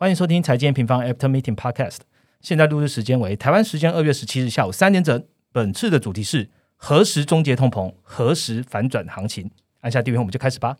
欢迎收听财经平方 After Meeting Podcast。现在录制时间为台湾时间二月十七日下午三点整。本次的主题是何时终结通膨，何时反转行情？按下订阅，我们就开始吧。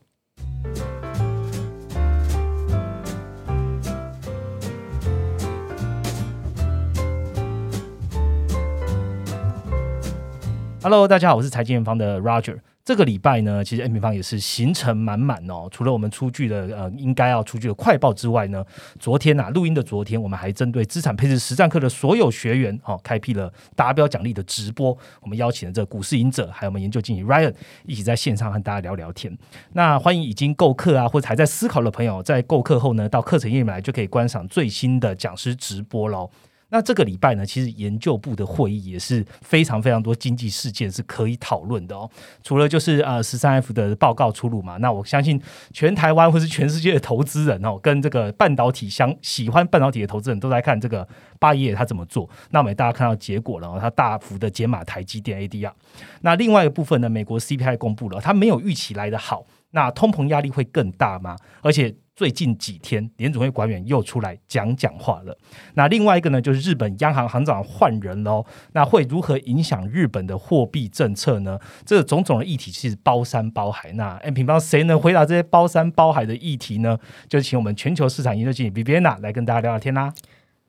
Hello，大家好，我是财经平方的 Roger。这个礼拜呢，其实 N 平方也是行程满满哦。除了我们出具的呃应该要出具的快报之外呢，昨天呐录音的昨天，我们还针对资产配置实战课的所有学员哦，开辟了达标奖励的直播。我们邀请了这股市赢者，还有我们研究经理 Ryan 一起在线上和大家聊聊天。那欢迎已经购课啊，或者还在思考的朋友，在购课后呢，到课程页面来就可以观赏最新的讲师直播喽。那这个礼拜呢，其实研究部的会议也是非常非常多经济事件是可以讨论的哦。除了就是呃十三 F 的报告出炉嘛，那我相信全台湾或是全世界的投资人哦，跟这个半导体相喜欢半导体的投资人都在看这个八爷他怎么做。那我们大家看到结果了，他大幅的减码台积电 ADR。那另外一个部分呢，美国 CPI 公布了，它没有预期来的好。那通膨压力会更大吗？而且。最近几天，联总会官员又出来讲讲话了。那另外一个呢，就是日本央行行长换人喽。那会如何影响日本的货币政策呢？这个种种的议题其实包山包海。那 M 平方谁能回答这些包山包海的议题呢？就请我们全球市场研究经理 Viviana 来跟大家聊聊天啦。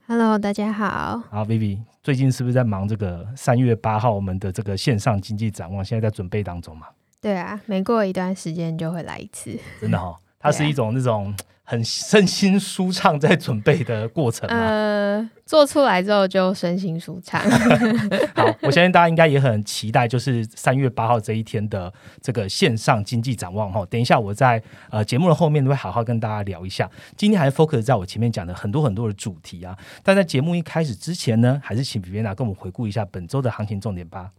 Hello，大家好。好，Vivi，最近是不是在忙这个三月八号我们的这个线上经济展望？现在在准备当中嘛？对啊，每过一段时间就会来一次。真的哈。它是一种那种很身心舒畅在准备的过程呃，做出来之后就身心舒畅。好，我相信大家应该也很期待，就是三月八号这一天的这个线上经济展望哈。等一下我在呃节目的后面都会好好跟大家聊一下。今天还是 focus 在我前面讲的很多很多的主题啊。但在节目一开始之前呢，还是请比边娜跟我们回顾一下本周的行情重点吧。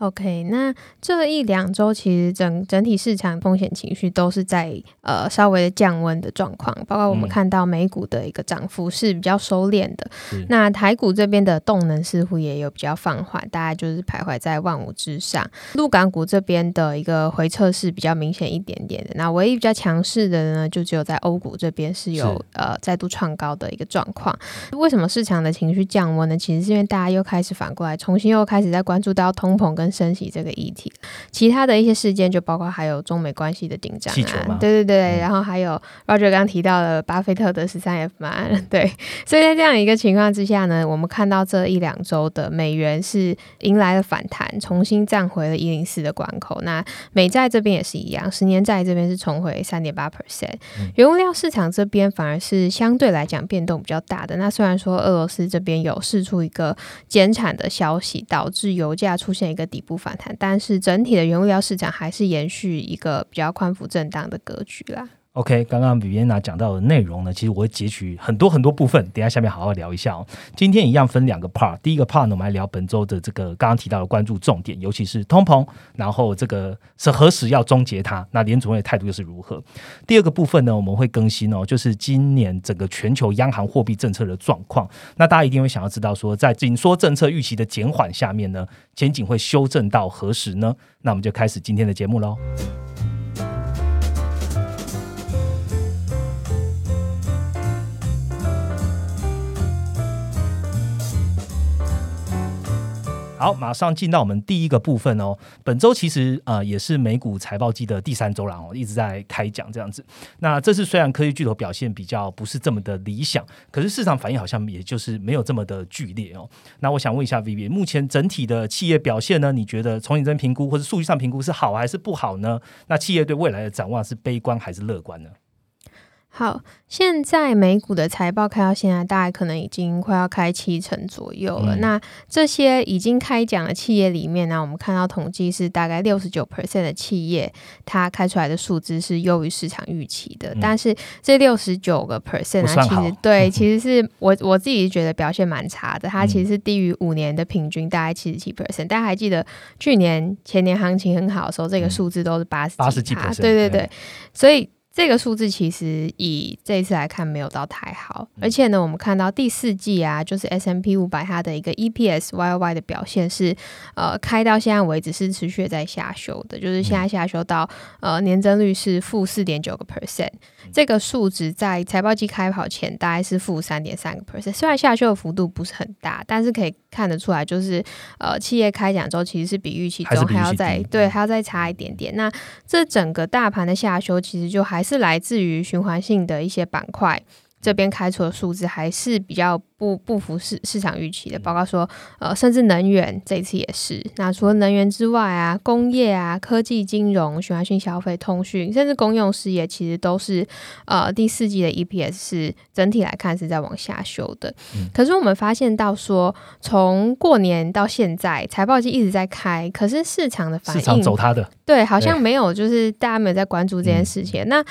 OK，那这一两周其实整整体市场风险情绪都是在呃稍微的降温的状况，包括我们看到美股的一个涨幅是比较收敛的，那台股这边的动能似乎也有比较放缓，大家就是徘徊在万五之上。陆港股这边的一个回撤是比较明显一点点的，那唯一比较强势的呢，就只有在欧股这边是有呃再度创高的一个状况。为什么市场的情绪降温呢？其实是因为大家又开始反过来，重新又开始在关注到通膨跟升息这个议题，其他的一些事件就包括还有中美关系的紧张啊，对对对，然后还有 Roger 刚提到了巴菲特的十三 F 嘛，对，所以在这样一个情况之下呢，我们看到这一两周的美元是迎来了反弹，重新站回了一零四的关口。那美债这边也是一样，十年债这边是重回三点八 percent。原物料市场这边反而是相对来讲变动比较大的。那虽然说俄罗斯这边有释出一个减产的消息，导致油价出现一个底不反弹。但是整体的原物料市场还是延续一个比较宽幅震荡的格局啦。OK，刚刚比 i 娜讲到的内容呢，其实我会截取很多很多部分，等下下面好好聊一下哦。今天一样分两个 part，第一个 part 呢，我们来聊本周的这个刚刚提到的关注重点，尤其是通膨，然后这个是何时要终结它，那联总会的态度又是如何？第二个部分呢，我们会更新哦，就是今年整个全球央行货币政策的状况。那大家一定会想要知道说，在紧缩政策预期的减缓下面呢，前景会修正到何时呢？那我们就开始今天的节目喽。好，马上进到我们第一个部分哦。本周其实呃也是美股财报季的第三周了哦，一直在开讲这样子。那这次虽然科技巨头表现比较不是这么的理想，可是市场反应好像也就是没有这么的剧烈哦。那我想问一下 Vivi，目前整体的企业表现呢？你觉得从你这评估或者数据上评估是好还是不好呢？那企业对未来的展望是悲观还是乐观呢？好，现在美股的财报开到现在，大概可能已经快要开七成左右了。那这些已经开奖的企业里面呢，我们看到统计是大概六十九 percent 的企业，它开出来的数字是优于市场预期的。但是这六十九个 percent 啊，其实对，其实是我我自己觉得表现蛮差的。它其实是低于五年的平均，大概七十七 percent。大家还记得去年前年行情很好的时候，这个数字都是八十八十几 percent。对对对，所以。这个数字其实以这一次来看没有到太好，而且呢，我们看到第四季啊，就是 S M P 五百它的一个 E P S Y Y 的表现是呃开到现在为止是持续在下修的，就是现在下修到呃年增率是负四点九个 percent，这个数值在财报季开跑前大概是负三点三个 percent，虽然下修的幅度不是很大，但是可以看得出来，就是呃企业开奖之后其实是比预期中还要再对还要再差一点点。那这整个大盘的下修其实就还。还是来自于循环性的一些板块，这边开出的数字还是比较。不不符市市场预期的包括说，呃，甚至能源这一次也是。那除了能源之外啊，工业啊、科技、金融、循环性消费、通讯，甚至公用事业，其实都是呃第四季的 EPS 是整体来看是在往下修的。可是我们发现到说，从过年到现在，财报季一直在开，可是市场的反应，市场走它的，对，好像没有，就是大家没有在关注这件事情。那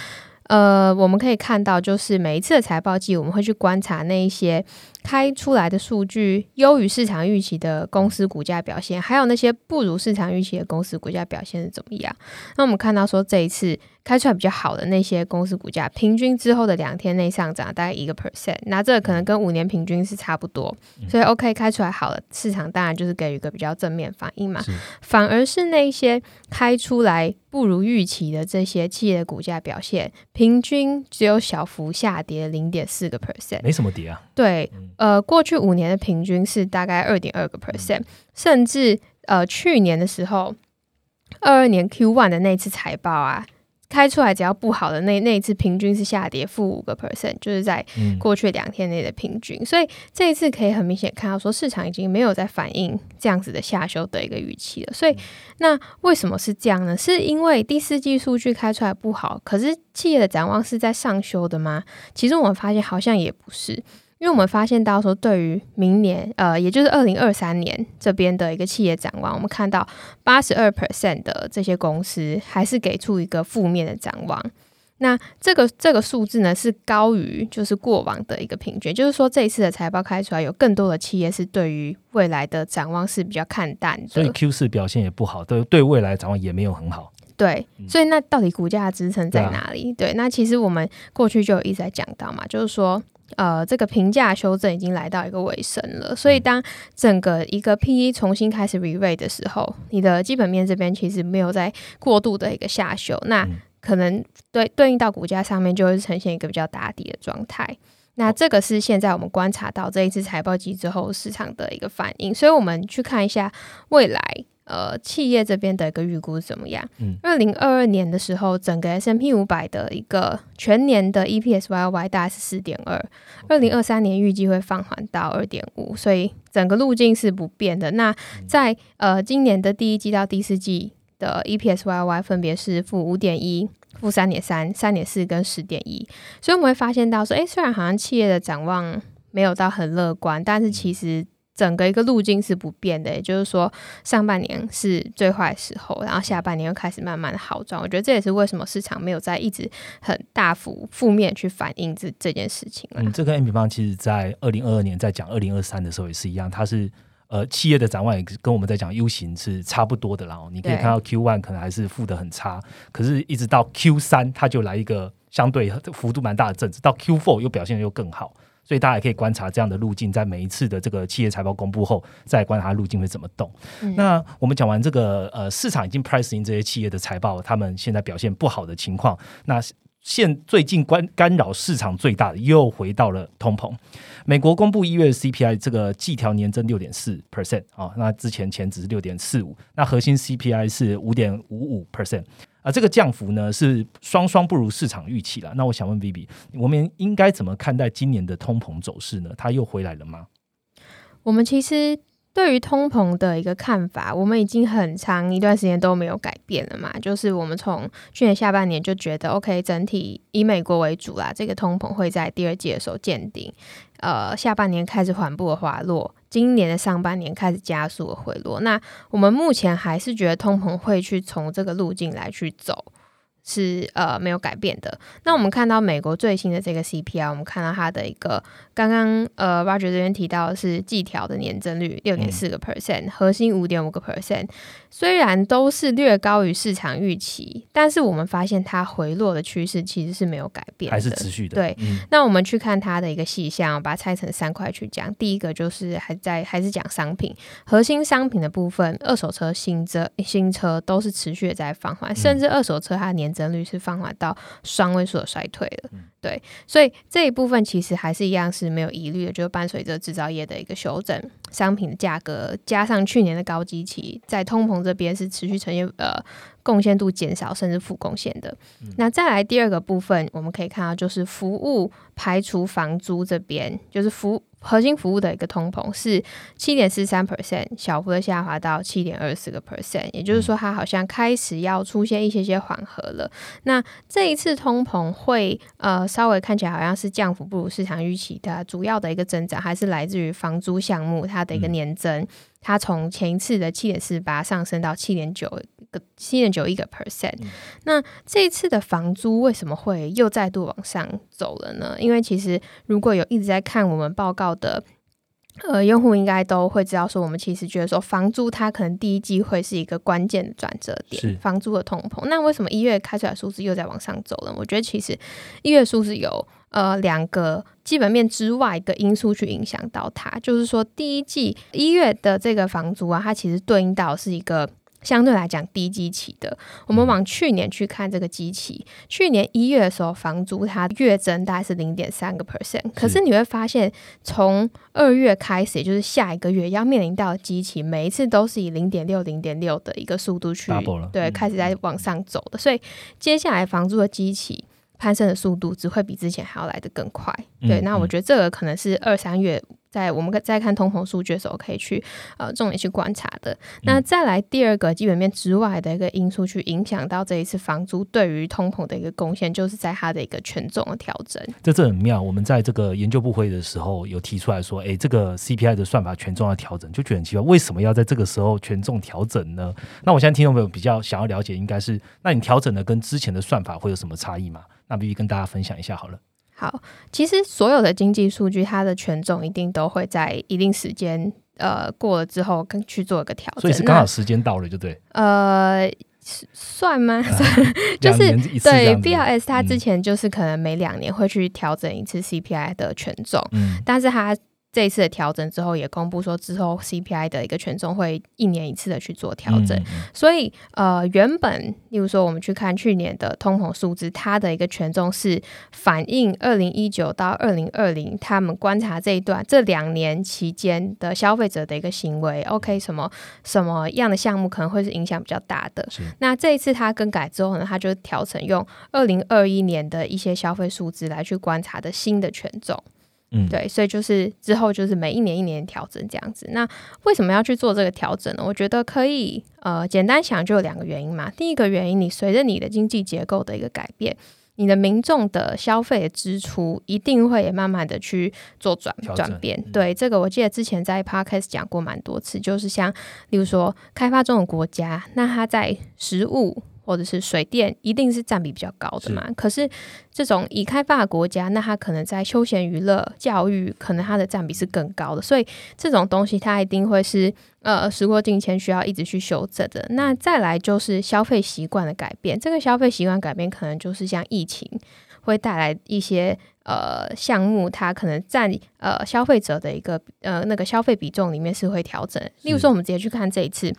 呃，我们可以看到，就是每一次的财报季，我们会去观察那一些开出来的数据优于市场预期的公司股价表现，还有那些不如市场预期的公司股价表现是怎么样。那我们看到说这一次。开出来比较好的那些公司股价，平均之后的两天内上涨大概一个 percent，那这个可能跟五年平均是差不多，所以 OK 开出来好了，市场当然就是给予一个比较正面反应嘛。反而是那些开出来不如预期的这些企业的股价表现，平均只有小幅下跌零点四个 percent，没什么跌啊。对，呃，过去五年的平均是大概二点二个 percent，甚至呃去年的时候，二二年 Q one 的那次财报啊。开出来只要不好的那那一次平均是下跌负五个 percent，就是在过去两天内的平均，所以这一次可以很明显看到说市场已经没有在反映这样子的下修的一个预期了。所以那为什么是这样呢？是因为第四季数据开出来不好，可是企业的展望是在上修的吗？其实我们发现好像也不是。因为我们发现到说，对于明年，呃，也就是二零二三年这边的一个企业展望，我们看到八十二 percent 的这些公司还是给出一个负面的展望。那这个这个数字呢，是高于就是过往的一个平均，就是说这一次的财报开出来，有更多的企业是对于未来的展望是比较看淡的。所以 Q 四表现也不好，对对未来展望也没有很好。对，所以那到底股价支撑在哪里？对，那其实我们过去就有一直在讲到嘛，就是说。呃，这个评价修正已经来到一个尾声了，所以当整个一个 P E 重新开始 re-rate 的时候，你的基本面这边其实没有在过度的一个下修，那可能对对应到股价上面就会呈现一个比较打底的状态。那这个是现在我们观察到这一次财报季之后市场的一个反应，所以我们去看一下未来。呃，企业这边的一个预估怎么样？嗯，二零二二年的时候，整个 S M P 五百的一个全年的 E P S Y Y 大概是四点二，二零二三年预计会放缓到二点五，所以整个路径是不变的。那在呃今年的第一季到第四季的 E P S Y Y 分别是负五点一、负三点三、三点四跟十点一，所以我们会发现到说，哎，虽然好像企业的展望没有到很乐观，但是其实。整个一个路径是不变的，也就是说，上半年是最坏时候，然后下半年又开始慢慢的好转。我觉得这也是为什么市场没有在一直很大幅负面去反映这这件事情嗯，这跟 M 平方其实在二零二二年在讲二零二三的时候也是一样，它是呃企业的展望也跟我们在讲 U 型是差不多的啦。你可以看到 Q one 可能还是负的很差，可是一直到 Q 三它就来一个相对幅度蛮大的增值，到 Q four 又表现的又更好。所以大家也可以观察这样的路径，在每一次的这个企业财报公布后，再观察路径会怎么动。那我们讲完这个呃市场已经 pricing 这些企业的财报，他们现在表现不好的情况，那现最近关干扰市场最大的又回到了通膨。美国公布一月 CPI 这个季调年增六点四 percent 啊，那之前前值是六点四五，那核心 CPI 是五点五五 percent。啊，这个降幅呢是双双不如市场预期了。那我想问 Vivi，我们应该怎么看待今年的通膨走势呢？它又回来了吗？我们其实对于通膨的一个看法，我们已经很长一段时间都没有改变了嘛。就是我们从去年下半年就觉得，OK，整体以美国为主啦，这个通膨会在第二季的时候见顶，呃，下半年开始缓步的滑落。今年的上半年开始加速的回落，那我们目前还是觉得通膨会去从这个路径来去走，是呃没有改变的。那我们看到美国最新的这个 CPI，我们看到它的一个刚刚呃 Roger 这边提到的是季调的年增率六点四个 percent，核心五点五个 percent，虽然都是略高于市场预期，但是我们发现它回落的趋势其实是没有改变，还是持续的。对，那我们去看它的一个细项，把它拆成三块去讲。第一个就是还在还是讲商品，核心商品的部分，二手车、新车、新车都是持续的在放缓，甚至二手车它的年增率是放缓到双位数的衰退了。对，所以这一部分其实还是一样是没有疑虑的，就是伴随着制造业的一个修正，商品的价格加上去年的高基期，在通膨这边是持续呈现呃贡献度减少甚至负贡献的。那再来第二个部分，我们可以看到就是服务排除房租这边，就是服。核心服务的一个通膨是七点四三 percent，小幅的下滑到七点二四个 percent，也就是说它好像开始要出现一些些缓和了。那这一次通膨会呃稍微看起来好像是降幅不如市场预期的，主要的一个增长还是来自于房租项目它的一个年增。它从前一次的七点四八上升到七点九个七点九一个 percent，那这一次的房租为什么会又再度往上走了呢？因为其实如果有一直在看我们报告的呃用户，应该都会知道说，我们其实觉得说房租它可能第一季会是一个关键的转折点，房租的通膨。那为什么一月开出来数字又在往上走了？我觉得其实一月数字有。呃，两个基本面之外的因素去影响到它，就是说第一季一月的这个房租啊，它其实对应到是一个相对来讲低基期的。我们往去年去看这个基期，去年一月的时候房租它月增大概是零点三个 percent，可是你会发现从二月开始，也就是下一个月要面临到基期，每一次都是以零点六、零点六的一个速度去对开始在往上走的，所以接下来房租的基期。攀升的速度只会比之前还要来得更快，对。那我觉得这个可能是二三月在我们在看通膨数据的时候可以去呃重点去观察的。那再来第二个基本面之外的一个因素去影响到这一次房租对于通膨的一个贡献，就是在它的一个权重的调整。这这很妙。我们在这个研究部会的时候有提出来说，哎，这个 CPI 的算法权重要调整，就觉得很奇怪，为什么要在这个时候权重调整呢？那我现在听众朋友比较想要了解，应该是那你调整的跟之前的算法会有什么差异吗？那必须跟大家分享一下好了。好，其实所有的经济数据，它的权重一定都会在一定时间呃过了之后，跟去做一个调整。所以是刚好时间到了，就对。呃，算吗？算 就是对 BLS，它之前就是可能每两年会去调整一次 CPI 的权重，嗯，但是它。这一次的调整之后，也公布说之后 CPI 的一个权重会一年一次的去做调整。所以呃，原本例如说我们去看去年的通膨数字，它的一个权重是反映二零一九到二零二零他们观察这一段这两年期间的消费者的一个行为。OK，什么什么样的项目可能会是影响比较大的？那这一次它更改之后呢，它就调成用二零二一年的一些消费数字来去观察的新的权重。嗯，对，所以就是之后就是每一年一年调整这样子。那为什么要去做这个调整呢？我觉得可以，呃，简单想就有两个原因嘛。第一个原因，你随着你的经济结构的一个改变，你的民众的消费支出一定会也慢慢的去做转转变。对，这个我记得之前在 podcast 讲过蛮多次，就是像例如说开发中的国家，那它在食物。或者是水电一定是占比比较高的嘛？可是这种已开发的国家，那它可能在休闲娱乐、教育，可能它的占比是更高的。所以这种东西它一定会是呃时过境迁，需要一直去修正的。那再来就是消费习惯的改变，这个消费习惯改变可能就是像疫情会带来一些呃项目，它可能占呃消费者的一个呃那个消费比重里面是会调整。例如说，我们直接去看这一次。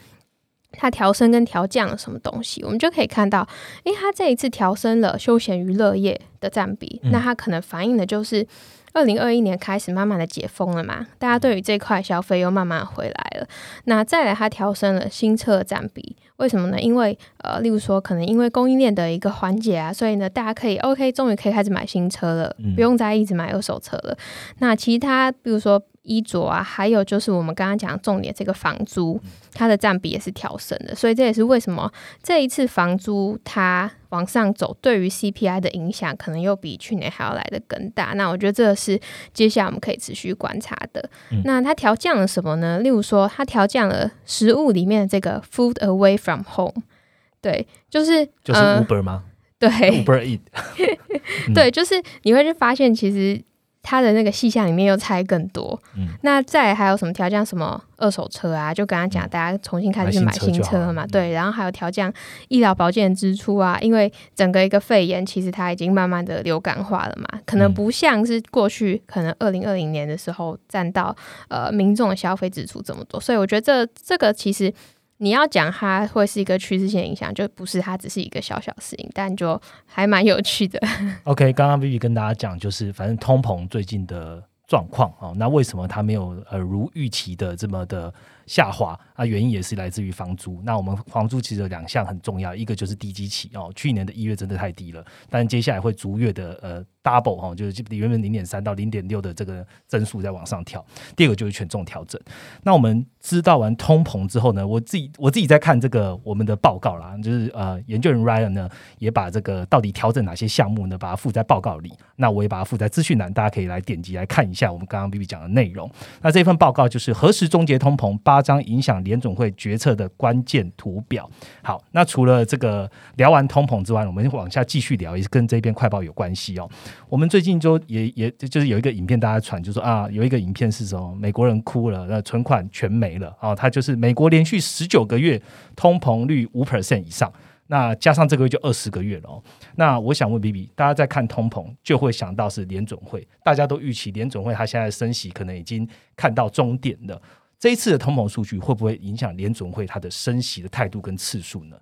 它调升跟调降了什么东西，我们就可以看到，诶，它这一次调升了休闲娱乐业的占比，那它可能反映的就是二零二一年开始慢慢的解封了嘛，大家对于这块消费又慢慢回来了。那再来，它调升了新车占比，为什么呢？因为呃，例如说，可能因为供应链的一个环节啊，所以呢，大家可以 OK，终于可以开始买新车了，不用再一直买二手车了。那其他，比如说。衣着啊，还有就是我们刚刚讲重点，这个房租它的占比也是调升的，所以这也是为什么这一次房租它往上走，对于 CPI 的影响可能又比去年还要来的更大。那我觉得这个是接下来我们可以持续观察的。那它调降了什么呢？例如说，它调降了食物里面的这个 food away from home，对，就是就是 Uber 吗？对，Uber Eat，对，就是你会去发现，其实它的那个细项里面又拆更多。嗯，那再还有什么调降什么二手车啊？就刚刚讲，大家重新开始去买新车嘛。对，然后还有调降医疗保健支出啊，因为整个一个肺炎，其实它已经慢慢的流感化了嘛，可能不像是过去可能二零二零年的时候占到呃民众的消费支出这么多，所以我觉得这这个其实。你要讲它会是一个趋势性影响，就不是它只是一个小小事情，但就还蛮有趣的。OK，刚刚 Vivi 跟大家讲，就是反正通膨最近的状况啊，那为什么它没有呃如预期的这么的？下滑啊，原因也是来自于房租。那我们房租其实有两项很重要，一个就是低基期哦，去年的一月真的太低了，但接下来会逐月的呃 double 哈，就是原本零点三到零点六的这个增速在往上跳。第二个就是权重调整。那我们知道完通膨之后呢，我自己我自己在看这个我们的报告啦，就是呃研究人 Ryan 呢也把这个到底调整哪些项目呢，把它附在报告里。那我也把它附在资讯栏，大家可以来点击来看一下我们刚刚 B B 讲的内容。那这份报告就是何时终结通膨八。张影响联总会决策的关键图表。好，那除了这个聊完通膨之外，我们往下继续聊，也是跟这边快报有关系哦。我们最近就也也就是有一个影片，大家传就说啊，有一个影片是什么美国人哭了，那存款全没了啊。他就是美国连续十九个月通膨率五 percent 以上，那加上这个月就二十个月了哦。那我想问 B B，大家在看通膨就会想到是联总会，大家都预期联总会它现在升息可能已经看到终点了。这一次的通膨数据会不会影响联总会它的升息的态度跟次数呢？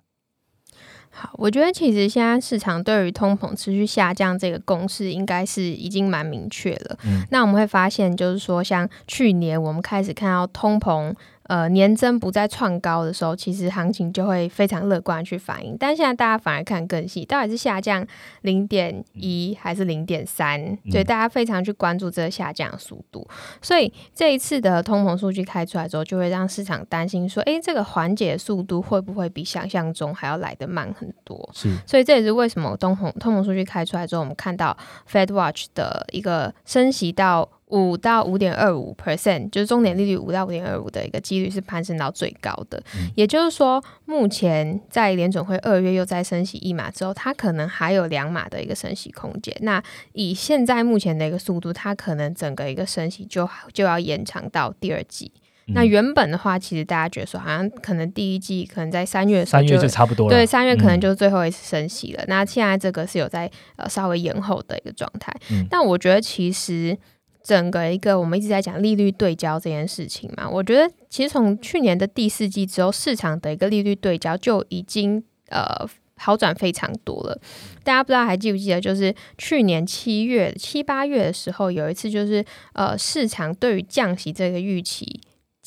好，我觉得其实现在市场对于通膨持续下降这个公式应该是已经蛮明确了。嗯，那我们会发现，就是说像去年我们开始看到通膨。呃，年增不再创高的时候，其实行情就会非常乐观去反应。但现在大家反而看更细，到底是下降零点一还是零点三？所以大家非常去关注这个下降速度。所以这一次的通膨数据开出来之后，就会让市场担心说，哎，这个缓解速度会不会比想象中还要来得慢很多？是。所以这也是为什么通膨通膨数据开出来之后，我们看到 Fed Watch 的一个升息到。五到五点二五 percent，就是中点利率五到五点二五的一个几率是攀升到最高的。也就是说，目前在联准会二月又再升息一码之后，它可能还有两码的一个升息空间。那以现在目前的一个速度，它可能整个一个升息就就要延长到第二季。那原本的话，其实大家觉得说，好像可能第一季可能在三月，三月就差不多了。对，三月可能就是最后一次升息了。那现在这个是有在呃稍微延后的一个状态。但我觉得其实。整个一个我们一直在讲利率对焦这件事情嘛，我觉得其实从去年的第四季之后，市场的一个利率对焦就已经呃好转非常多了。大家不知道还记不记得，就是去年七月七八月的时候，有一次就是呃市场对于降息这个预期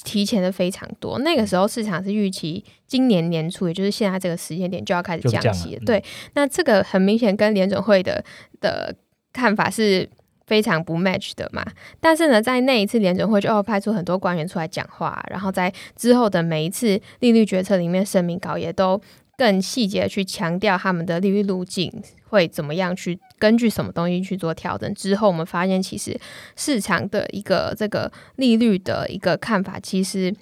提前的非常多。那个时候市场是预期今年年初，也就是现在这个时间点就要开始降息。对，那这个很明显跟联准会的的看法是。非常不 match 的嘛，但是呢，在那一次联准会就要派出很多官员出来讲话，然后在之后的每一次利率决策里面，声明稿也都更细节去强调他们的利率路径会怎么样去根据什么东西去做调整。之后我们发现，其实市场的一个这个利率的一个看法，其实。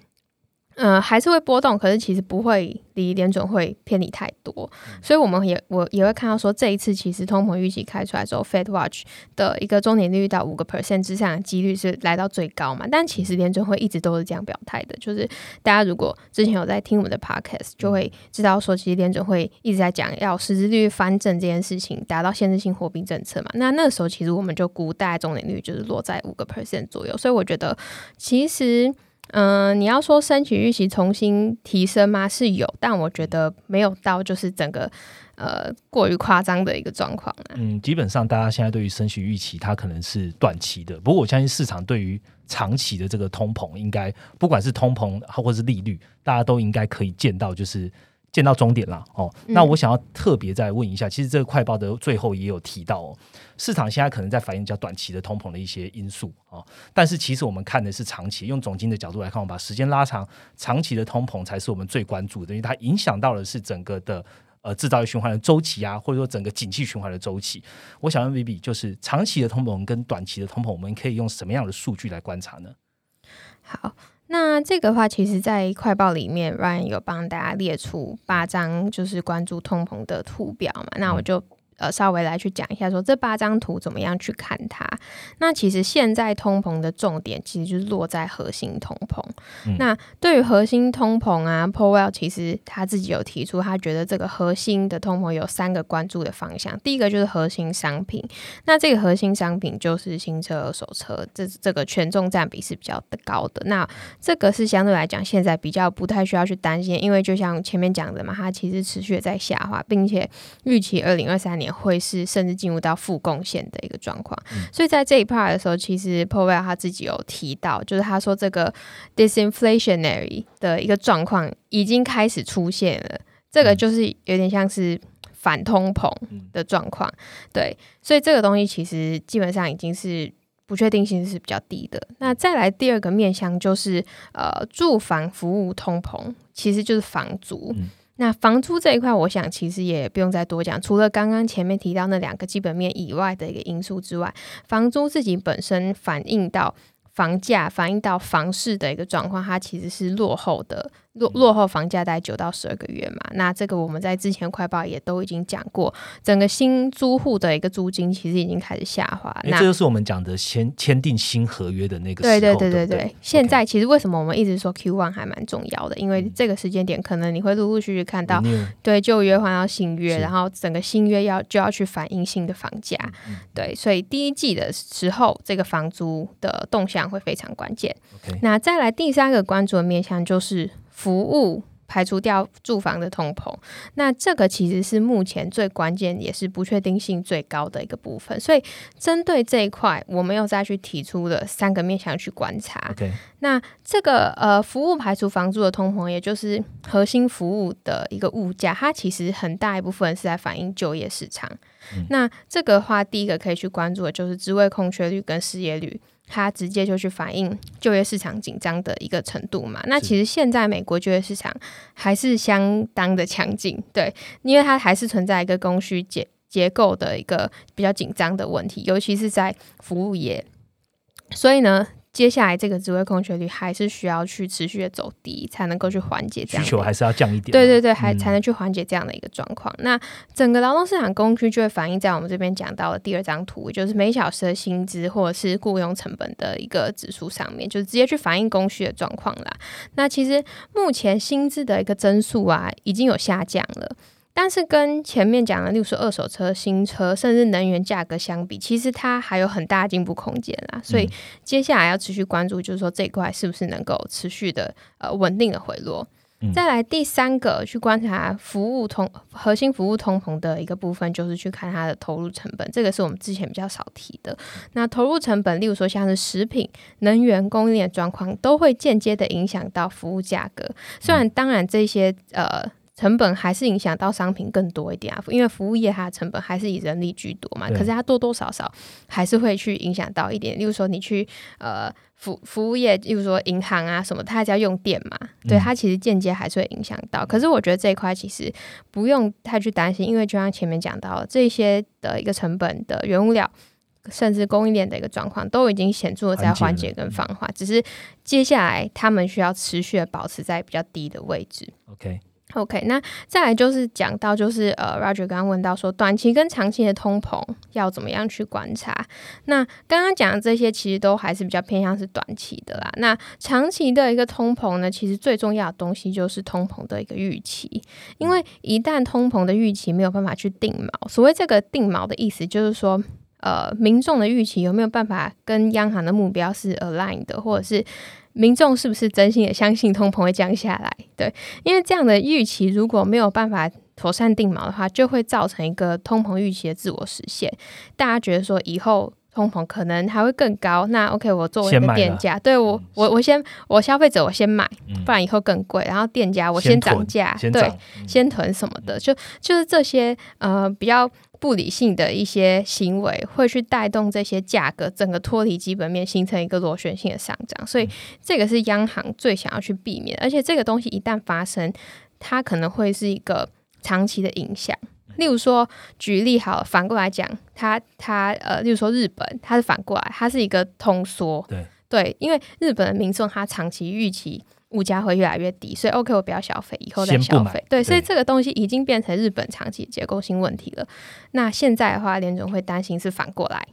嗯，还是会波动，可是其实不会离联准会偏离太多，所以我们也我也会看到说，这一次其实通膨预期开出来之后，Fed Watch 的一个中年利率到五个 percent 之上的几率是来到最高嘛？但其实联准会一直都是这样表态的，就是大家如果之前有在听我们的 podcast，就会知道说，其实联准会一直在讲要实质利率翻正这件事情，达到限制性货币政策嘛。那那个时候其实我们就估大概中年率就是落在五个 percent 左右，所以我觉得其实。嗯，你要说升息预期重新提升吗？是有，但我觉得没有到就是整个呃过于夸张的一个状况啊。嗯，基本上大家现在对于升息预期，它可能是短期的。不过我相信市场对于长期的这个通膨，应该不管是通膨或者是利率，大家都应该可以见到就是。见到终点了哦，那我想要特别再问一下，其实这个快报的最后也有提到哦，市场现在可能在反映较短期的通膨的一些因素哦，但是其实我们看的是长期，用总经的角度来看，我们把时间拉长，长期的通膨才是我们最关注的，因为它影响到的是整个的呃制造业循环的周期啊，或者说整个景气循环的周期。我想问 B B，就是长期的通膨跟短期的通膨，我们可以用什么样的数据来观察呢？好。那这个话，其实，在快报里面，Ryan 有帮大家列出八张就是关注通膨的图表嘛。那我就呃稍微来去讲一下，说这八张图怎么样去看它。那其实现在通膨的重点其实就是落在核心通膨。那对于核心通膨啊，Powell 其实他自己有提出，他觉得这个核心的通膨有三个关注的方向。第一个就是核心商品，那这个核心商品就是新车、二手车，这这个权重占比是比较的高的。那这个是相对来讲现在比较不太需要去担心，因为就像前面讲的嘛，它其实持续的在下滑，并且预期二零二三年会是甚至进入到负贡献的一个状况。所以在这一 part 的时候，其实 Powell 他自己有提到，就是他说这个 disinflationary 的一个状况已经开始出现了，这个就是有点像是反通膨的状况。对，所以这个东西其实基本上已经是。不确定性是比较低的。那再来第二个面向就是呃住房服务通膨，其实就是房租。那房租这一块，我想其实也不用再多讲，除了刚刚前面提到那两个基本面以外的一个因素之外，房租自己本身反映到房价、反映到房市的一个状况，它其实是落后的。落落后房价大概九到十二个月嘛，那这个我们在之前快报也都已经讲过，整个新租户的一个租金其实已经开始下滑。那这就是我们讲的签签订新合约的那个对对对对对。现在其实为什么我们一直说 Q one 还蛮重要的？因为这个时间点可能你会陆陆续续看到对旧约换到新约，然后整个新约要就要去反映新的房价。对，所以第一季的时候，这个房租的动向会非常关键。那再来第三个关注的面向就是。服务排除掉住房的通膨，那这个其实是目前最关键也是不确定性最高的一个部分。所以针对这一块，我们又再去提出了三个面向去观察。那这个呃，服务排除房租的通膨，也就是核心服务的一个物价，它其实很大一部分是在反映就业市场。那这个话，第一个可以去关注的就是职位空缺率跟失业率。它直接就去反映就业市场紧张的一个程度嘛？那其实现在美国就业市场还是相当的强劲，对，因为它还是存在一个供需结结构的一个比较紧张的问题，尤其是在服务业，所以呢。接下来这个职位空缺率还是需要去持续的走低，才能够去缓解这样需求还是要降一点。对对对，还才能去缓解这样的一个状况。那整个劳动市场供需就会反映在我们这边讲到的第二张图，就是每小时的薪资或者是雇佣成本的一个指数上面，就是直接去反映供需的状况啦。那其实目前薪资的一个增速啊，已经有下降了。但是跟前面讲的，例如说二手车、新车，甚至能源价格相比，其实它还有很大进步空间啦。所以接下来要持续关注，就是说这一块是不是能够持续的呃稳定的回落。再来第三个去观察服务通核心服务通膨的一个部分，就是去看它的投入成本。这个是我们之前比较少提的。那投入成本，例如说像是食品、能源供应链状况，都会间接的影响到服务价格。虽然当然这些呃。成本还是影响到商品更多一点啊，因为服务业它的成本还是以人力居多嘛。可是它多多少少还是会去影响到一点。例如说你去呃服服务业，例如说银行啊什么，它还是要用电嘛，对它其实间接还是会影响到。可是我觉得这一块其实不用太去担心，因为就像前面讲到这些的一个成本的原物料，甚至供应链的一个状况，都已经显著的在缓解跟放缓，只是接下来他们需要持续的保持在比较低的位置。OK。OK，那再来就是讲到，就是呃，Roger 刚刚问到说，短期跟长期的通膨要怎么样去观察？那刚刚讲的这些其实都还是比较偏向是短期的啦。那长期的一个通膨呢，其实最重要的东西就是通膨的一个预期，因为一旦通膨的预期没有办法去定锚，所谓这个定锚的意思就是说，呃，民众的预期有没有办法跟央行的目标是 aligned 的，或者是？民众是不是真心的相信通膨会降下来？对，因为这样的预期如果没有办法妥善定锚的话，就会造成一个通膨预期的自我实现。大家觉得说以后通膨可能还会更高，那 OK，我作为一个店家，对我我我先我消费者我先买，不然以后更贵。然后店家我先涨价，对，先囤什么的，就就是这些呃比较。不理性的一些行为会去带动这些价格整个脱离基本面，形成一个螺旋性的上涨，所以这个是央行最想要去避免。而且这个东西一旦发生，它可能会是一个长期的影响。例如说，举例好，反过来讲，它它呃，例如说日本，它是反过来，它是一个通缩，对对，因为日本的民众他长期预期。物价会越来越低，所以 OK，我不要消费，以后再消费。对，所以这个东西已经变成日本长期结构性问题了。那现在的话，联总会担心是反过来。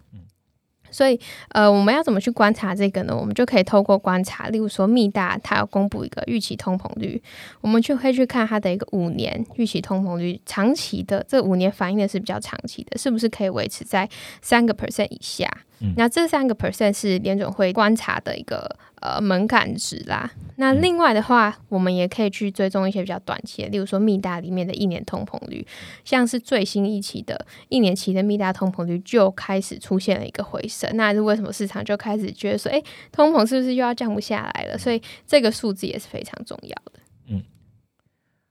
所以，呃，我们要怎么去观察这个呢？我们就可以透过观察，例如说，密大它要公布一个预期通膨率，我们就可以去看它的一个五年预期通膨率，长期的这五年反映的是比较长期的，是不是可以维持在三个 percent 以下？那这三个 percent 是联总会观察的一个呃门槛值啦。那另外的话，我们也可以去追踪一些比较短期的，例如说密大里面的一年通膨率，像是最新一期的一年期的密大通膨率就开始出现了一个回升。那是为什么市场就开始觉得说，哎，通膨是不是又要降不下来了？所以这个数字也是非常重要的。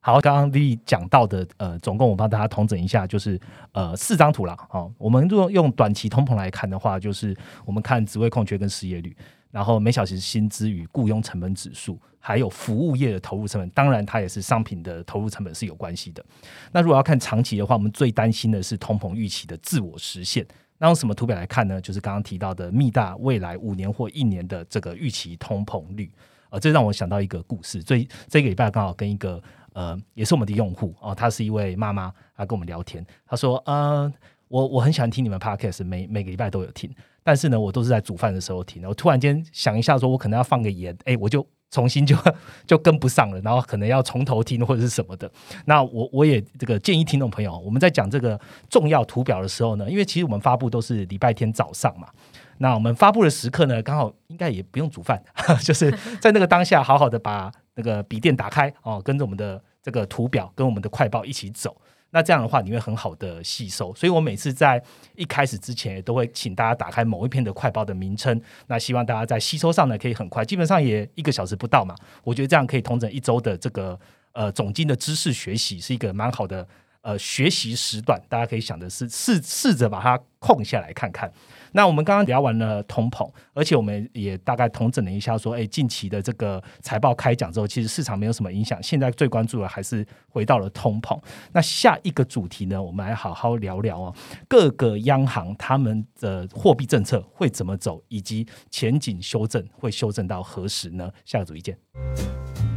好，刚刚 V 讲到的，呃，总共我帮大家统整一下，就是呃四张图了。好，我们如果用短期通膨来看的话，就是我们看职位空缺跟失业率，然后每小时薪资与雇佣成本指数，还有服务业的投入成本，当然它也是商品的投入成本是有关系的。那如果要看长期的话，我们最担心的是通膨预期的自我实现。那用什么图表来看呢？就是刚刚提到的密大未来五年或一年的这个预期通膨率。呃，这让我想到一个故事。最这个礼拜刚好跟一个呃，也是我们的用户哦，她是一位妈妈，她跟我们聊天，她说：“呃，我我很喜欢听你们 podcast，每每个礼拜都有听，但是呢，我都是在煮饭的时候听。我突然间想一下，说我可能要放个盐，哎，我就重新就 就跟不上了，然后可能要从头听或者是什么的。那我我也这个建议听众朋友，我们在讲这个重要图表的时候呢，因为其实我们发布都是礼拜天早上嘛，那我们发布的时刻呢，刚好应该也不用煮饭，就是在那个当下，好好的把。”那个笔电打开哦，跟着我们的这个图表，跟我们的快报一起走。那这样的话，你会很好的吸收。所以我每次在一开始之前，都会请大家打开某一篇的快报的名称。那希望大家在吸收上呢，可以很快，基本上也一个小时不到嘛。我觉得这样可以通整一周的这个呃总经的知识学习，是一个蛮好的呃学习时段。大家可以想的是试试着把它空下来看看。那我们刚刚聊完了通膨，而且我们也大概统整了一下，说，哎，近期的这个财报开奖之后，其实市场没有什么影响。现在最关注的还是回到了通膨。那下一个主题呢，我们来好好聊聊哦，各个央行他们的货币政策会怎么走，以及前景修正会修正到何时呢？下个主题见。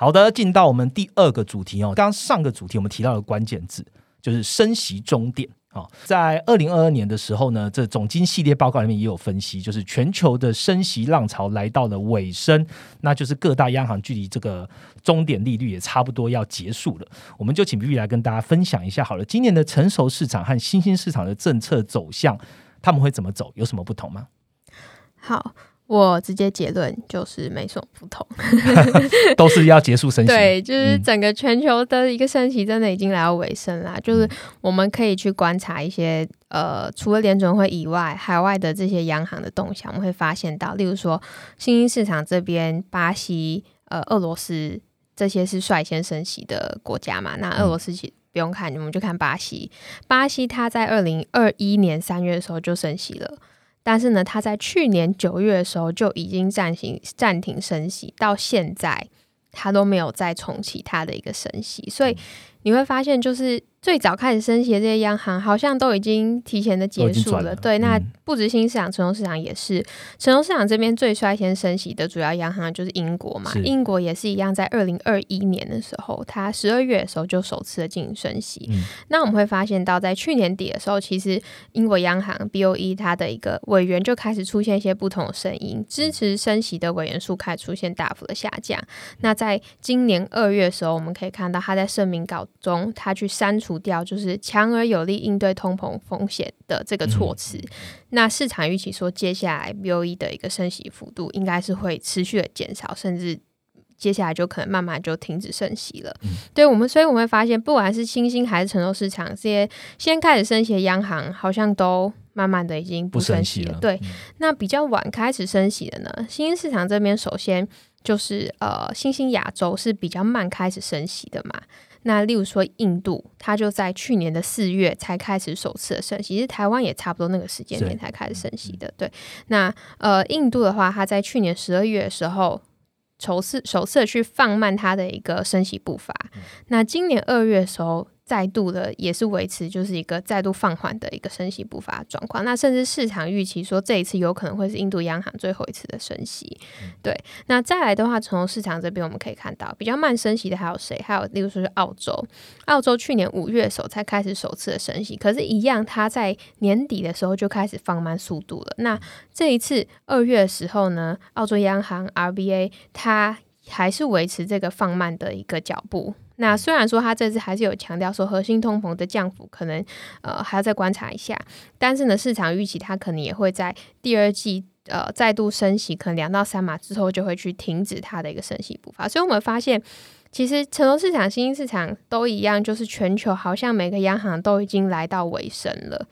好的，进到我们第二个主题哦。刚上个主题我们提到的关键字就是升息终点啊。在二零二二年的时候呢，这总金系列报告里面也有分析，就是全球的升息浪潮来到了尾声，那就是各大央行距离这个终点利率也差不多要结束了。我们就请 B B 来跟大家分享一下，好了，今年的成熟市场和新兴市场的政策走向，他们会怎么走，有什么不同吗？好。我直接结论就是没什么不同，都是要结束升息。对，就是整个全球的一个升息真的已经来到尾声啦。就是我们可以去观察一些呃，除了联准会以外，海外的这些央行的动向，我们会发现到，例如说新兴市场这边，巴西、呃，俄罗斯这些是率先升息的国家嘛。那俄罗斯其不用看，我们就看巴西。巴西它在二零二一年三月的时候就升息了。但是呢，他在去年九月的时候就已经暂停暂停升息，到现在他都没有再重启他的一个升息，所以你会发现就是。最早开始升息的这些央行，好像都已经提前的结束了。对，那不止新市场、成熟市场也是。成熟市场这边最率先升息的主要央行就是英国嘛。英国也是一样，在二零二一年的时候，它十二月的时候就首次的进行升息。那我们会发现到，在去年底的时候，其实英国央行 BOE 它的一个委员就开始出现一些不同的声音，支持升息的委员数开始出现大幅的下降。那在今年二月的时候，我们可以看到他在声明稿中，他去删除。除掉就是强而有力应对通膨风险的这个措辞，那市场预期说接下来 B O E 的一个升息幅度应该是会持续的减少，甚至接下来就可能慢慢就停止升息了。对我们，所以我们会发现，不管是新兴还是成熟市场，这些先开始升息的央行，好像都慢慢的已经不升息了。对，那比较晚开始升息的呢？新兴市场这边首先就是呃，新兴亚洲是比较慢开始升息的嘛。那例如说印度，它就在去年的四月才开始首次的升息，其实台湾也差不多那个时间点才开始升息的。对，那呃印度的话，它在去年十二月的时候首次首次去放慢它的一个升息步伐。那今年二月的时候。再度的也是维持就是一个再度放缓的一个升息步伐状况。那甚至市场预期说这一次有可能会是印度央行最后一次的升息。对，那再来的话，从市场这边我们可以看到比较慢升息的还有谁？还有例如说是澳洲，澳洲去年五月时候才开始首次的升息，可是，一样它在年底的时候就开始放慢速度了。那这一次二月的时候呢，澳洲央行 RBA 它还是维持这个放慢的一个脚步。那虽然说它这次还是有强调说核心通膨的降幅可能呃还要再观察一下，但是呢，市场预期它可能也会在第二季呃再度升息，可能两到三码之后就会去停止它的一个升息步伐。所以我们发现，其实成熟市场、新兴市场都一样，就是全球好像每个央行都已经来到尾声了。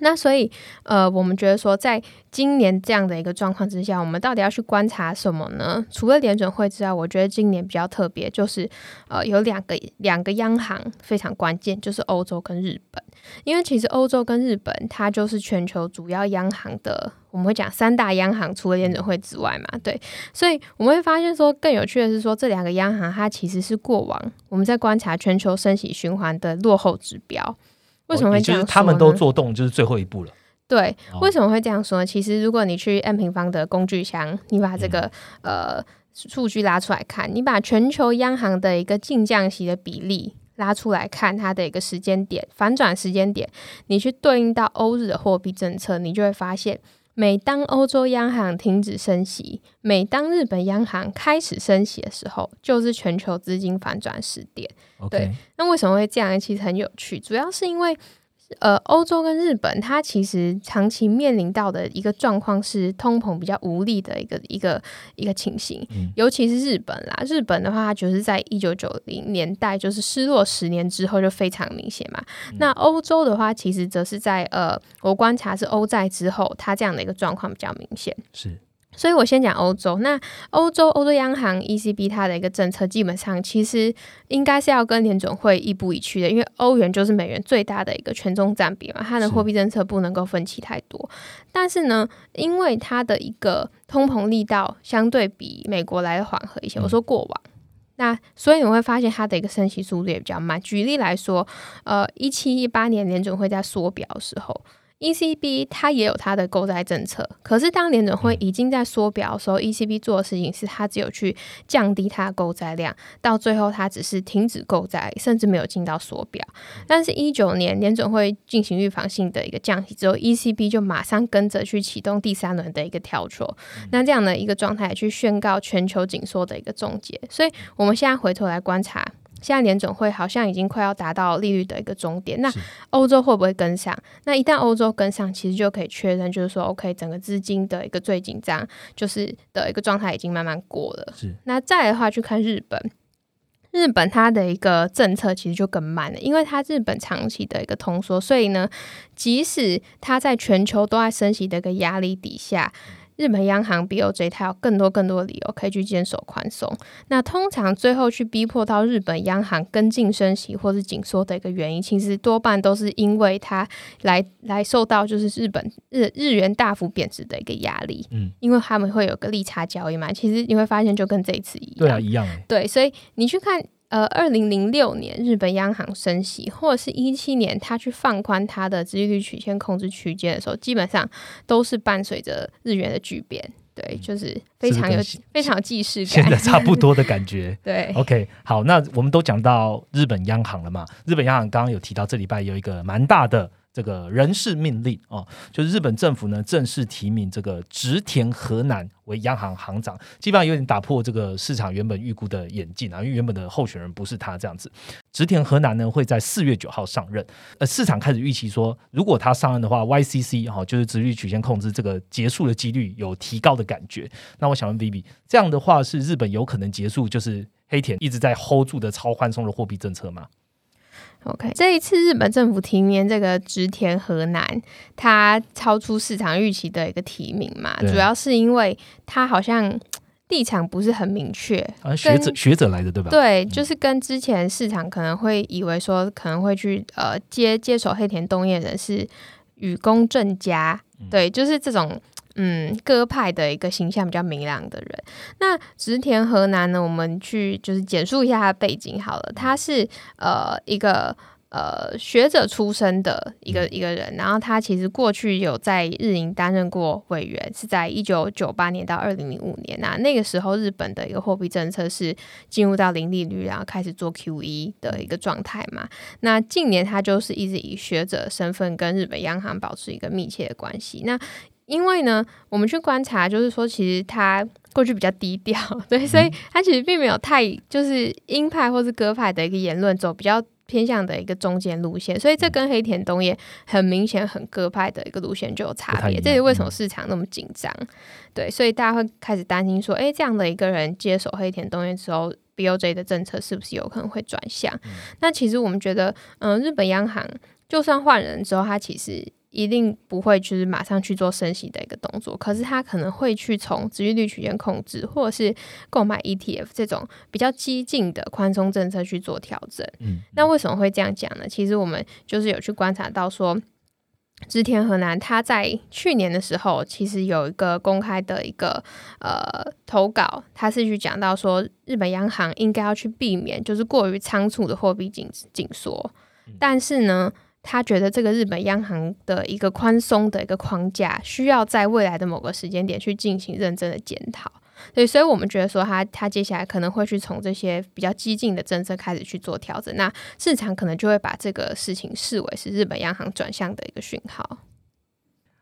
那所以，呃，我们觉得说，在今年这样的一个状况之下，我们到底要去观察什么呢？除了联准会之外，我觉得今年比较特别，就是呃，有两个两个央行非常关键，就是欧洲跟日本。因为其实欧洲跟日本，它就是全球主要央行的，我们会讲三大央行，除了联准会之外嘛，对。所以我们会发现说，更有趣的是说，这两个央行它其实是过往我们在观察全球升息循环的落后指标。为什么会这样说？他们都做动，就是最后一步了。对，为什么会这样说？其实，如果你去 M 平方的工具箱，你把这个呃数据拉出来看，你把全球央行的一个净降息的比例拉出来看，它的一个时间点反转时间点，你去对应到欧日的货币政策，你就会发现。每当欧洲央行停止升息，每当日本央行开始升息的时候，就是全球资金反转时点。对，那为什么会这样？其实很有趣，主要是因为。呃，欧洲跟日本，它其实长期面临到的一个状况是通膨比较无力的一个一个一个情形，尤其是日本啦。日本的话，它就是在一九九零年代就是失落十年之后就非常明显嘛。那欧洲的话，其实则是在呃，我观察是欧债之后，它这样的一个状况比较明显。是。所以我先讲欧洲，那欧洲欧洲央行 ECB 它的一个政策，基本上其实应该是要跟联准会亦步亦趋的，因为欧元就是美元最大的一个权重占比嘛，它的货币政策不能够分歧太多。但是呢，因为它的一个通膨力道相对比美国来的缓和一些，我说过往，那所以你会发现它的一个升息速度也比较慢。举例来说，呃，一七一八年联准会在缩表的时候。ECB 它也有它的购债政策，可是当联准会已经在缩表的时候，ECB 做的事情是它只有去降低它的购债量，到最后它只是停止购债，甚至没有进到缩表。但是，一九年联准会进行预防性的一个降息之后 ECB 就马上跟着去启动第三轮的一个调措，那这样的一个状态去宣告全球紧缩的一个终结。所以，我们现在回头来观察。现在联总会好像已经快要达到利率的一个终点，那欧洲会不会跟上？那一旦欧洲跟上，其实就可以确认，就是说，OK，整个资金的一个最紧张就是的一个状态已经慢慢过了。是。那再的话，去看日本，日本它的一个政策其实就更慢了，因为它日本长期的一个通缩，所以呢，即使它在全球都在升息的一个压力底下。日本央行 BOJ 它有更多更多的理由可以去坚守宽松。那通常最后去逼迫到日本央行跟进升息或是紧缩的一个原因，其实多半都是因为它来来受到就是日本日日元大幅贬值的一个压力。嗯，因为他们会有个利差交易嘛。其实你会发现就跟这一次一样。对啊，一样。对，所以你去看。呃，二零零六年日本央行升息，或者是一七年他去放宽它的利率曲线控制区间的时候，基本上都是伴随着日元的巨变，对，就是非常有非常有既视感，现在差不多的 感觉。对，OK，好，那我们都讲到日本央行了嘛？日本央行刚刚有提到，这礼拜有一个蛮大的。这个人事命令哦，就是日本政府呢正式提名这个植田和男为央行行长，基本上有点打破这个市场原本预估的眼镜啊，因为原本的候选人不是他这样子。植田和男呢会在四月九号上任，呃，市场开始预期说，如果他上任的话，YCC 哈就是直率曲线控制这个结束的几率有提高的感觉。那我想问 Vivi，这样的话是日本有可能结束就是黑田一直在 hold 住的超宽松的货币政策吗？OK，这一次日本政府提名这个植田河南，他超出市场预期的一个提名嘛，主要是因为他好像立场不是很明确，啊，学者学者来的对吧？对，就是跟之前市场可能会以为说可能会去呃接接手黑田东彦人是与公正家，对，就是这种。嗯各派的一个形象比较明朗的人。那植田河南呢，我们去就是简述一下他的背景好了，他是呃一个。呃，学者出身的一个一个人，然后他其实过去有在日营担任过委员，是在一九九八年到二零零五年那，那个时候日本的一个货币政策是进入到零利率，然后开始做 QE 的一个状态嘛。那近年他就是一直以学者身份跟日本央行保持一个密切的关系。那因为呢，我们去观察，就是说其实他过去比较低调，对，所以他其实并没有太就是鹰派或是鸽派的一个言论走比较。偏向的一个中间路线，所以这跟黑田东彦很明显很鸽派的一个路线就有差别。这是为什么市场那么紧张？对，所以大家会开始担心说，哎，这样的一个人接手黑田东彦之后，BOJ 的政策是不是有可能会转向？那其实我们觉得，嗯，日本央行就算换人之后，他其实。一定不会就是马上去做升息的一个动作，可是他可能会去从殖利率区间控制，或者是购买 ETF 这种比较激进的宽松政策去做调整。嗯，那为什么会这样讲呢？其实我们就是有去观察到说，织田河南他在去年的时候，其实有一个公开的一个呃投稿，他是去讲到说，日本央行应该要去避免就是过于仓促的货币紧紧缩，但是呢。他觉得这个日本央行的一个宽松的一个框架，需要在未来的某个时间点去进行认真的检讨。对，所以我们觉得说，他他接下来可能会去从这些比较激进的政策开始去做调整，那市场可能就会把这个事情视为是日本央行转向的一个讯号。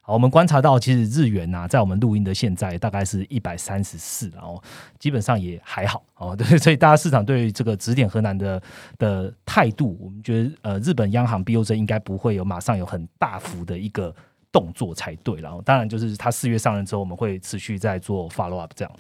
好，我们观察到，其实日元呐，在我们录音的现在大概是一百三十四，然后基本上也还好哦。对，所以大家市场对于这个指点河南的的态度，我们觉得呃，日本央行 BOJ 应该不会有马上有很大幅的一个。动作才对，然后当然就是他四月上任之后，我们会持续在做 follow up。这样，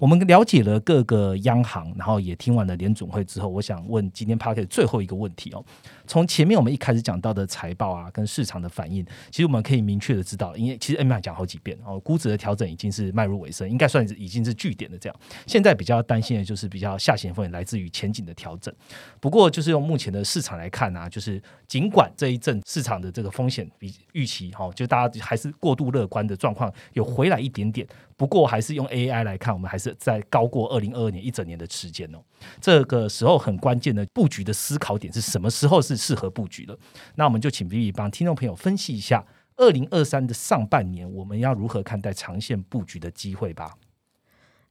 我们了解了各个央行，然后也听完了联总会之后，我想问今天 p a r k e 最后一个问题哦。从前面我们一开始讲到的财报啊，跟市场的反应，其实我们可以明确的知道，因为其实 M 讲好几遍哦，估值的调整已经是迈入尾声，应该算是已经是据点的这样。现在比较担心的就是比较下行风险来自于前景的调整。不过就是用目前的市场来看呢，就是尽管这一阵市场的这个风险比预期哈，就大家还是过度乐观的状况有回来一点点，不过还是用 AI 来看，我们还是在高过二零二二年一整年的时间哦。这个时候很关键的布局的思考点是什么时候是适合布局的？那我们就请 Vivi 帮听众朋友分析一下二零二三的上半年我们要如何看待长线布局的机会吧。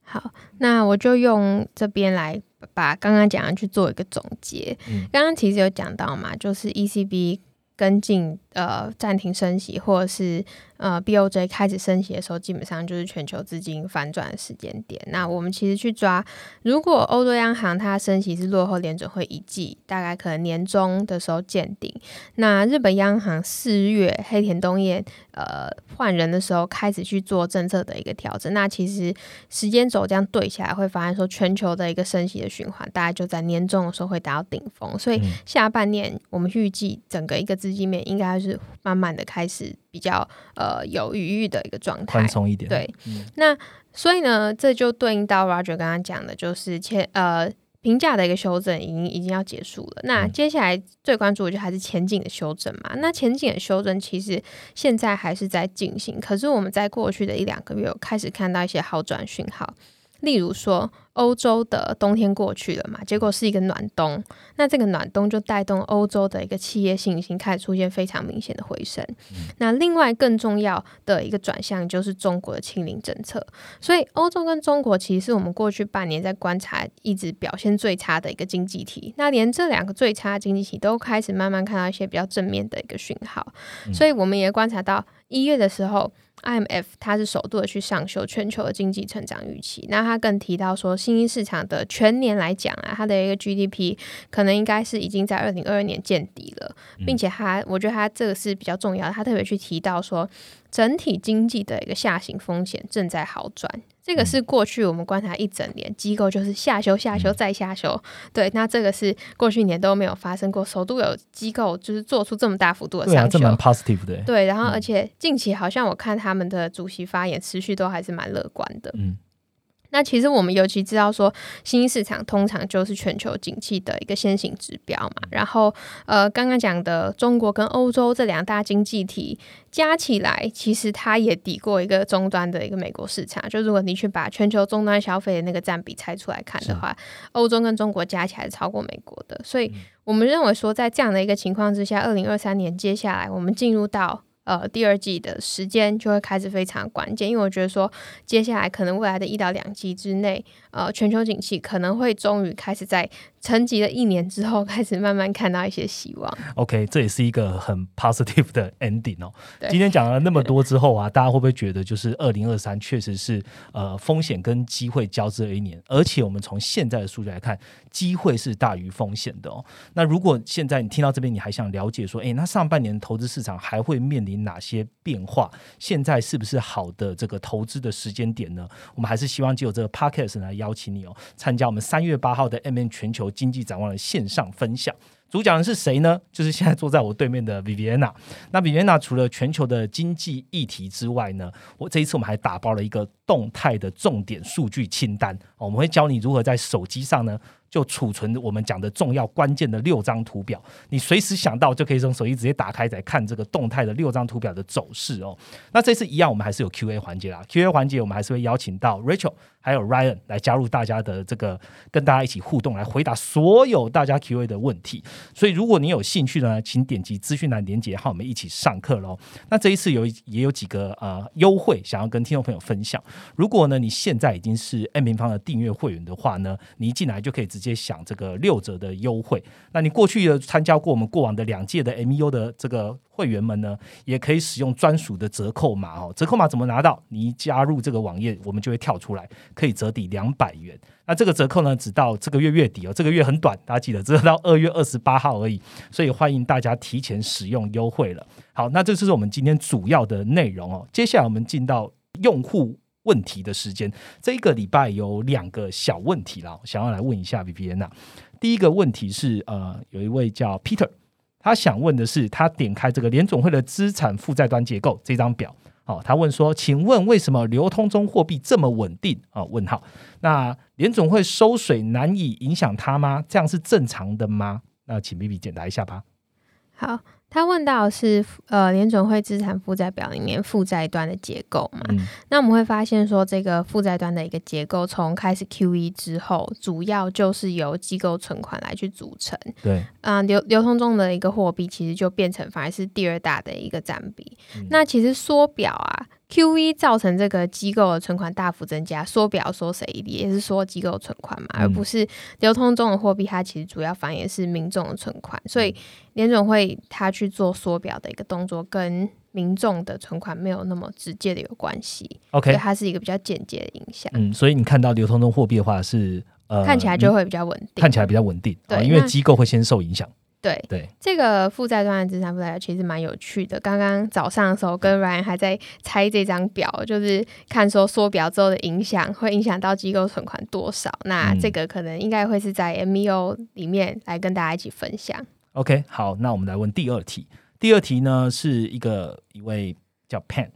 好，那我就用这边来把刚刚讲的去做一个总结。刚刚其实有讲到嘛，就是 ECB 跟进呃暂停升息，或者是。呃，BOJ 开始升息的时候，基本上就是全球资金反转的时间点。那我们其实去抓，如果欧洲央行它升息是落后联准会一季，大概可能年中的时候见顶。那日本央行四月黑田东彦呃换人的时候开始去做政策的一个调整。那其实时间轴这样对起来，会发现说全球的一个升息的循环，大概就在年中的时候会达到顶峰。所以下半年我们预计整个一个资金面应该是慢慢的开始。比较呃有余裕的一个状态，宽松一点。对，那所以呢，这就对应到 Roger 刚刚讲的，就是前呃评价的一个修正已经已经要结束了。那接下来最关注的就还是前景的修正嘛。那前景的修正其实现在还是在进行，可是我们在过去的一两个月有开始看到一些好转讯号，例如说。欧洲的冬天过去了嘛，结果是一个暖冬，那这个暖冬就带动欧洲的一个企业信心开始出现非常明显的回升。那另外更重要的一个转向就是中国的清零政策，所以欧洲跟中国其实是我们过去半年在观察一直表现最差的一个经济体。那连这两个最差经济体都开始慢慢看到一些比较正面的一个讯号，所以我们也观察到一月的时候，IMF 它是首度的去上修全球的经济成长预期，那它更提到说。新兴市场的全年来讲啊，它的一个 GDP 可能应该是已经在二零二二年见底了，并且它，我觉得它这个是比较重要的，它特别去提到说，整体经济的一个下行风险正在好转，这个是过去我们观察一整年机构就是下修、下修再下修，对，那这个是过去一年都没有发生过，首度有机构就是做出这么大幅度的上修，这蛮 positive 的，对，然后而且近期好像我看他们的主席发言持续都还是蛮乐观的，嗯。那其实我们尤其知道说，新兴市场通常就是全球景气的一个先行指标嘛。然后，呃，刚刚讲的中国跟欧洲这两大经济体加起来，其实它也抵过一个终端的一个美国市场。就如果你去把全球终端消费的那个占比拆出来看的话，欧洲跟中国加起来超过美国的。所以我们认为说，在这样的一个情况之下，二零二三年接下来我们进入到。呃，第二季的时间就会开始非常关键，因为我觉得说，接下来可能未来的一到两季之内，呃，全球景气可能会终于开始在。沉寂了一年之后，开始慢慢看到一些希望。OK，这也是一个很 positive 的 ending 哦。今天讲了那么多之后啊，大家会不会觉得就是二零二三确实是呃风险跟机会交织的一年？而且我们从现在的数据来看，机会是大于风险的哦。那如果现在你听到这边，你还想了解说，哎，那上半年投资市场还会面临哪些变化？现在是不是好的这个投资的时间点呢？我们还是希望就有这个 podcast 来邀请你哦，参加我们三月八号的 MN 全球。经济展望的线上分享，主讲人是谁呢？就是现在坐在我对面的 Viviana。那 Viviana 除了全球的经济议题之外呢，我这一次我们还打包了一个动态的重点数据清单，我们会教你如何在手机上呢。就储存我们讲的重要关键的六张图表，你随时想到就可以从手机直接打开，来看这个动态的六张图表的走势哦。那这次一样，我们还是有 Q A 环节啦。Q A 环节我们还是会邀请到 Rachel 还有 Ryan 来加入大家的这个跟大家一起互动，来回答所有大家 Q A 的问题。所以如果你有兴趣呢，请点击资讯栏连接，和我们一起上课喽。那这一次有也有几个呃优惠，想要跟听众朋友分享。如果呢你现在已经是 M 平方的订阅会员的话呢，你一进来就可以直接。享这个六折的优惠，那你过去有参加过我们过往的两届的 MU 的这个会员们呢，也可以使用专属的折扣码哦。折扣码怎么拿到？你一加入这个网页，我们就会跳出来，可以折抵两百元。那这个折扣呢，只到这个月月底哦，这个月很短，大家记得只到二月二十八号而已，所以欢迎大家提前使用优惠了。好，那这就是我们今天主要的内容哦。接下来我们进到用户。问题的时间，这一个礼拜有两个小问题啦，想要来问一下 B B N 啊。第一个问题是，呃，有一位叫 Peter，他想问的是，他点开这个联总会的资产负债端结构这张表，哦，他问说，请问为什么流通中货币这么稳定？啊，问号。那联总会收水难以影响它吗？这样是正常的吗？那请 B B 解答一下吧。好。他问到是呃联准会资产负债表里面负债端的结构嘛？那我们会发现说，这个负债端的一个结构，从开始 Q E 之后，主要就是由机构存款来去组成。对啊，流流通中的一个货币，其实就变成反而是第二大的一个占比。那其实缩表啊。Q E 造成这个机构的存款大幅增加，缩表缩谁也是说机构存款嘛，而不是流通中的货币，它其实主要反映是民众的存款，所以联总会它去做缩表的一个动作，跟民众的存款没有那么直接的有关系。OK，它是一个比较间接的影响。嗯，所以你看到流通中货币的话是呃，看起来就会比较稳定，看起来比较稳定，对，因为机构会先受影响。对对，这个负债端的资产负债表其实蛮有趣的。刚刚早上的时候，跟 Ryan 还在猜这张表，就是看说缩表之后的影响会影响到机构存款多少。那这个可能应该会是在 MEO 里面来跟大家一起分享。OK，好，那我们来问第二题。第二题呢是一个一位叫 Pen。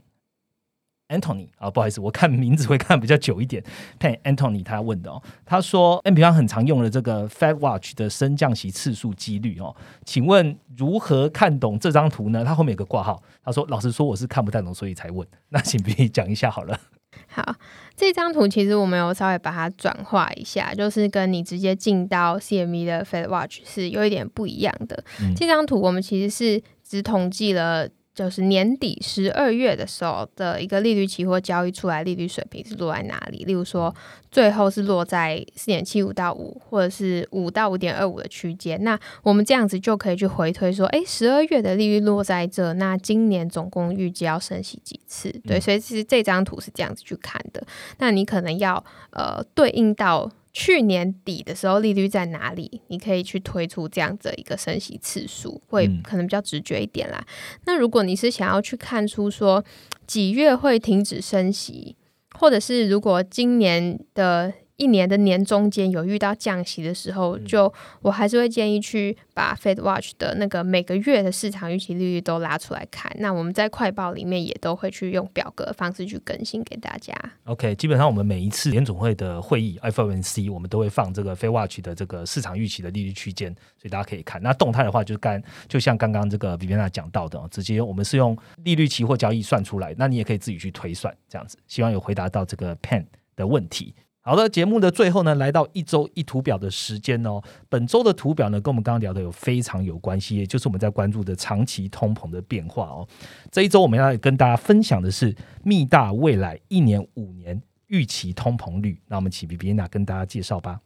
Anthony 啊，不好意思，我看名字会看比较久一点。Pen Anthony 他问的哦，他说 N 平方很常用的这个 Fed Watch 的升降息次数几率哦，请问如何看懂这张图呢？他后面有个挂号，他说老实说我是看不太懂，所以才问。那请别讲一下好了。好，这张图其实我们有稍微把它转化一下，就是跟你直接进到 CME 的 Fed Watch 是有一点不一样的。这张图我们其实是只统计了。就是年底十二月的时候的一个利率期货交易出来利率水平是落在哪里？例如说，最后是落在四点七五到五，或者是五到五点二五的区间。那我们这样子就可以去回推说，哎，十二月的利率落在这，那今年总共预计要升息几次？对，所以其实这张图是这样子去看的。那你可能要呃对应到。去年底的时候利率在哪里？你可以去推出这样的一个升息次数，会可能比较直觉一点啦。那如果你是想要去看出说几月会停止升息，或者是如果今年的。一年的年中间有遇到降息的时候，就我还是会建议去把 Fed Watch 的那个每个月的市场预期利率都拉出来看。那我们在快报里面也都会去用表格方式去更新给大家。OK，基本上我们每一次联总会的会议 FOMC，我们都会放这个 Fed Watch 的这个市场预期的利率区间，所以大家可以看。那动态的话，就是刚就像刚刚这个 Viviana 讲到的，直接我们是用利率期货交易算出来，那你也可以自己去推算这样子。希望有回答到这个 Pen 的问题。好的，节目的最后呢，来到一周一图表的时间哦。本周的图表呢，跟我们刚刚聊的有非常有关系，也就是我们在关注的长期通膨的变化哦。这一周我们要跟大家分享的是密大未来一年、五年预期通膨率。那我们请 B B 娜跟大家介绍吧。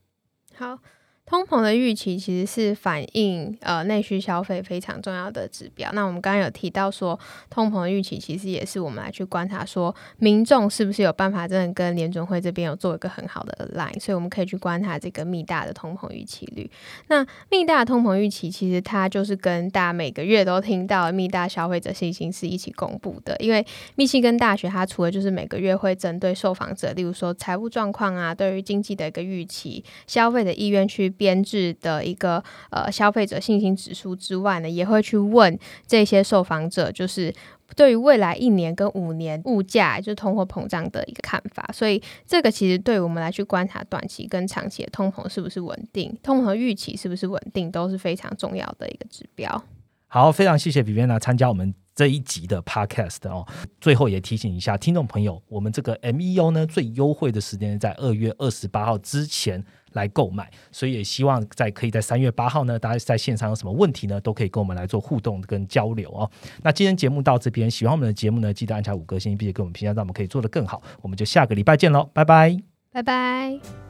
好。通膨的预期其实是反映呃内需消费非常重要的指标。那我们刚刚有提到说，通膨预期其实也是我们来去观察说，民众是不是有办法真的跟联准会这边有做一个很好的 line。所以我们可以去观察这个密大的通膨预期率。那密大通膨预期其实它就是跟大家每个月都听到密大消费者信心是一起公布的。因为密西根大学它除了就是每个月会针对受访者，例如说财务状况啊，对于经济的一个预期、消费的意愿去。编制的一个呃消费者信心指数之外呢，也会去问这些受访者，就是对于未来一年跟五年物价，就是通货膨胀的一个看法。所以这个其实对我们来去观察短期跟长期的通膨是不是稳定，通膨预期是不是稳定，都是非常重要的一个指标。好，非常谢谢 Viviana 参加我们这一集的 Podcast 哦。最后也提醒一下听众朋友，我们这个 MEU 呢最优惠的时间在二月二十八号之前。来购买，所以也希望在可以在三月八号呢，大家在线上有什么问题呢，都可以跟我们来做互动跟交流哦。那今天节目到这边，喜欢我们的节目呢，记得按下五颗星，并且给我们评价，让我们可以做得更好。我们就下个礼拜见喽，拜拜，拜拜。